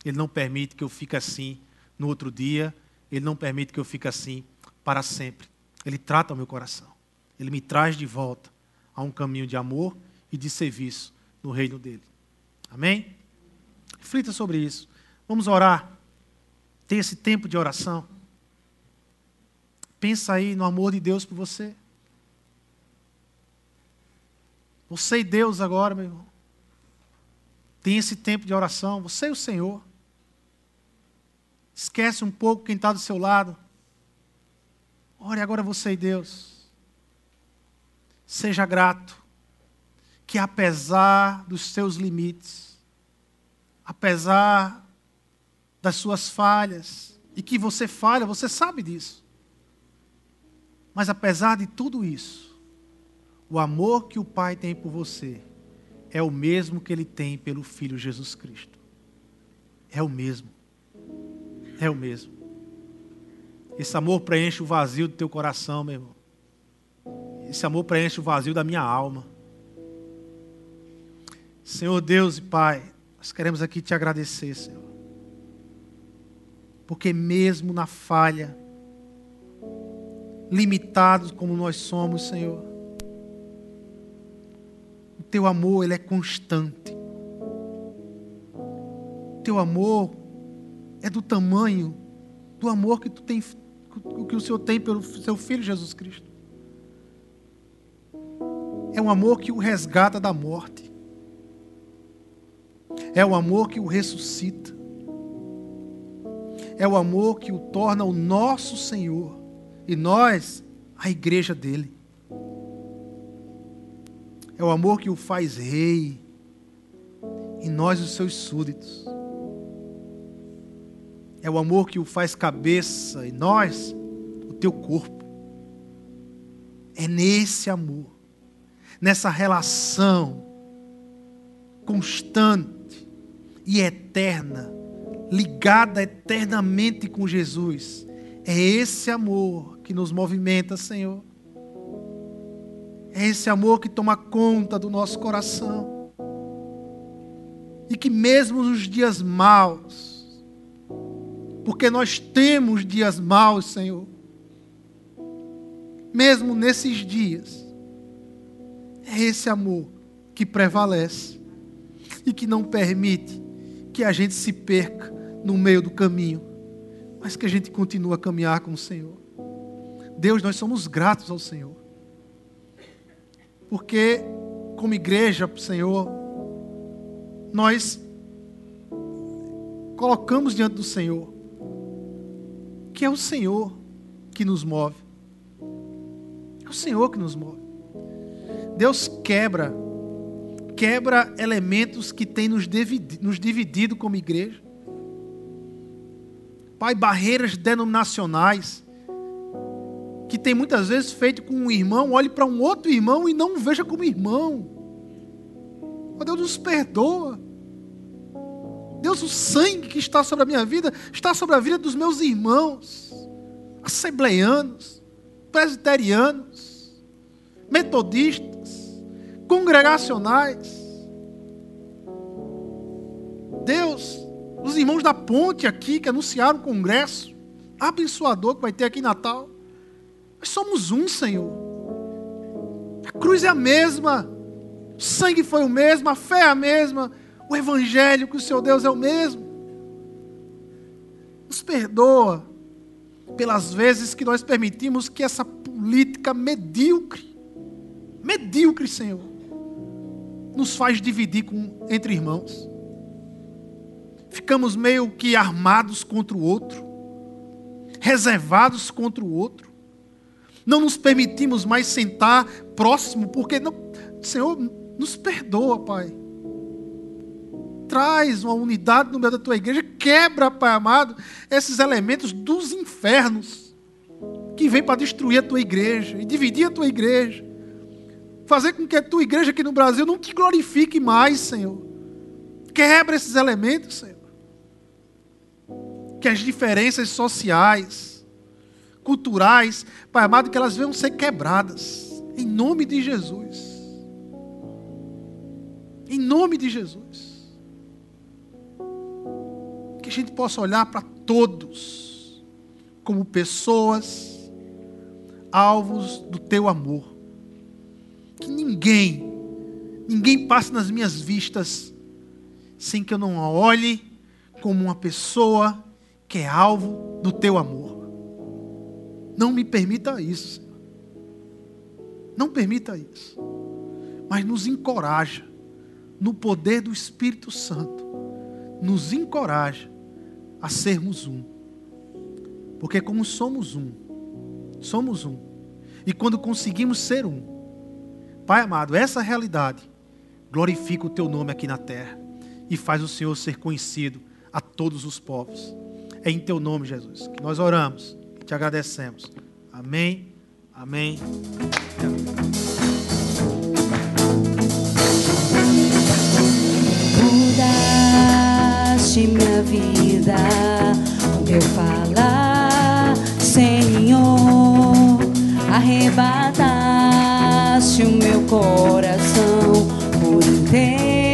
Ele não permite que eu fique assim no outro dia, Ele não permite que eu fique assim para sempre. Ele trata o meu coração. Ele me traz de volta a um caminho de amor e de serviço no reino dele. Amém? Reflita sobre isso. Vamos orar. Ter esse tempo de oração. Pensa aí no amor de Deus por você. Você e Deus agora, meu irmão. Tem esse tempo de oração. Você e o Senhor. Esquece um pouco quem está do seu lado. Ore agora você e Deus. Seja grato. Que apesar dos seus limites, apesar das suas falhas, e que você falha, você sabe disso. Mas apesar de tudo isso, o amor que o Pai tem por você é o mesmo que ele tem pelo Filho Jesus Cristo. É o mesmo. É o mesmo. Esse amor preenche o vazio do teu coração, meu irmão. Esse amor preenche o vazio da minha alma. Senhor Deus e Pai, nós queremos aqui te agradecer, Senhor. Porque mesmo na falha, limitados como nós somos, Senhor. Teu amor, ele é constante. Teu amor é do tamanho do amor que tu tem que o Senhor tem pelo seu filho Jesus Cristo. É um amor que o resgata da morte. É o amor que o ressuscita. É o amor que o torna o nosso Senhor e nós, a igreja dele. É o amor que o faz rei e nós, os seus súditos. É o amor que o faz cabeça e nós, o teu corpo. É nesse amor, nessa relação constante e eterna, ligada eternamente com Jesus. É esse amor que nos movimenta, Senhor. É esse amor que toma conta do nosso coração. E que mesmo nos dias maus, porque nós temos dias maus, Senhor, mesmo nesses dias, é esse amor que prevalece e que não permite que a gente se perca no meio do caminho, mas que a gente continue a caminhar com o Senhor. Deus, nós somos gratos ao Senhor. Porque, como igreja, Senhor, nós colocamos diante do Senhor que é o Senhor que nos move. É o Senhor que nos move. Deus quebra, quebra elementos que têm nos dividido, nos dividido como igreja. Pai, barreiras denominacionais que tem muitas vezes feito com um irmão, olhe para um outro irmão e não o veja como irmão. Oh, Deus nos perdoa. Deus, o sangue que está sobre a minha vida está sobre a vida dos meus irmãos, assembleianos, presbiterianos, metodistas, congregacionais. Deus, os irmãos da ponte aqui que anunciaram o congresso abençoador que vai ter aqui em Natal. Nós somos um, Senhor. A cruz é a mesma, o sangue foi o mesmo, a fé é a mesma, o evangelho que o seu Deus é o mesmo. Nos perdoa pelas vezes que nós permitimos que essa política medíocre, medíocre, Senhor, nos faz dividir com, entre irmãos. Ficamos meio que armados contra o outro, reservados contra o outro. Não nos permitimos mais sentar próximo, porque não, Senhor, nos perdoa, Pai. Traz uma unidade no meio da tua igreja, quebra, Pai amado, esses elementos dos infernos que vêm para destruir a tua igreja e dividir a tua igreja. Fazer com que a tua igreja aqui no Brasil não te glorifique mais, Senhor. Quebra esses elementos, Senhor. Que as diferenças sociais, culturais, Pai amado, que elas venham ser quebradas. Em nome de Jesus. Em nome de Jesus. Que a gente possa olhar para todos como pessoas alvos do teu amor. Que ninguém, ninguém passe nas minhas vistas sem que eu não a olhe como uma pessoa que é alvo do teu amor. Não me permita isso. Senhor. Não permita isso. Mas nos encoraja no poder do Espírito Santo, nos encoraja a sermos um. Porque, como somos um, somos um. E quando conseguimos ser um, Pai amado, essa realidade glorifica o Teu nome aqui na terra e faz o Senhor ser conhecido a todos os povos. É em Teu nome, Jesus, que nós oramos, te agradecemos. Amém, amém. mudaste minha vida. O teu falar, Senhor, arrebataste o meu coração por inteiro.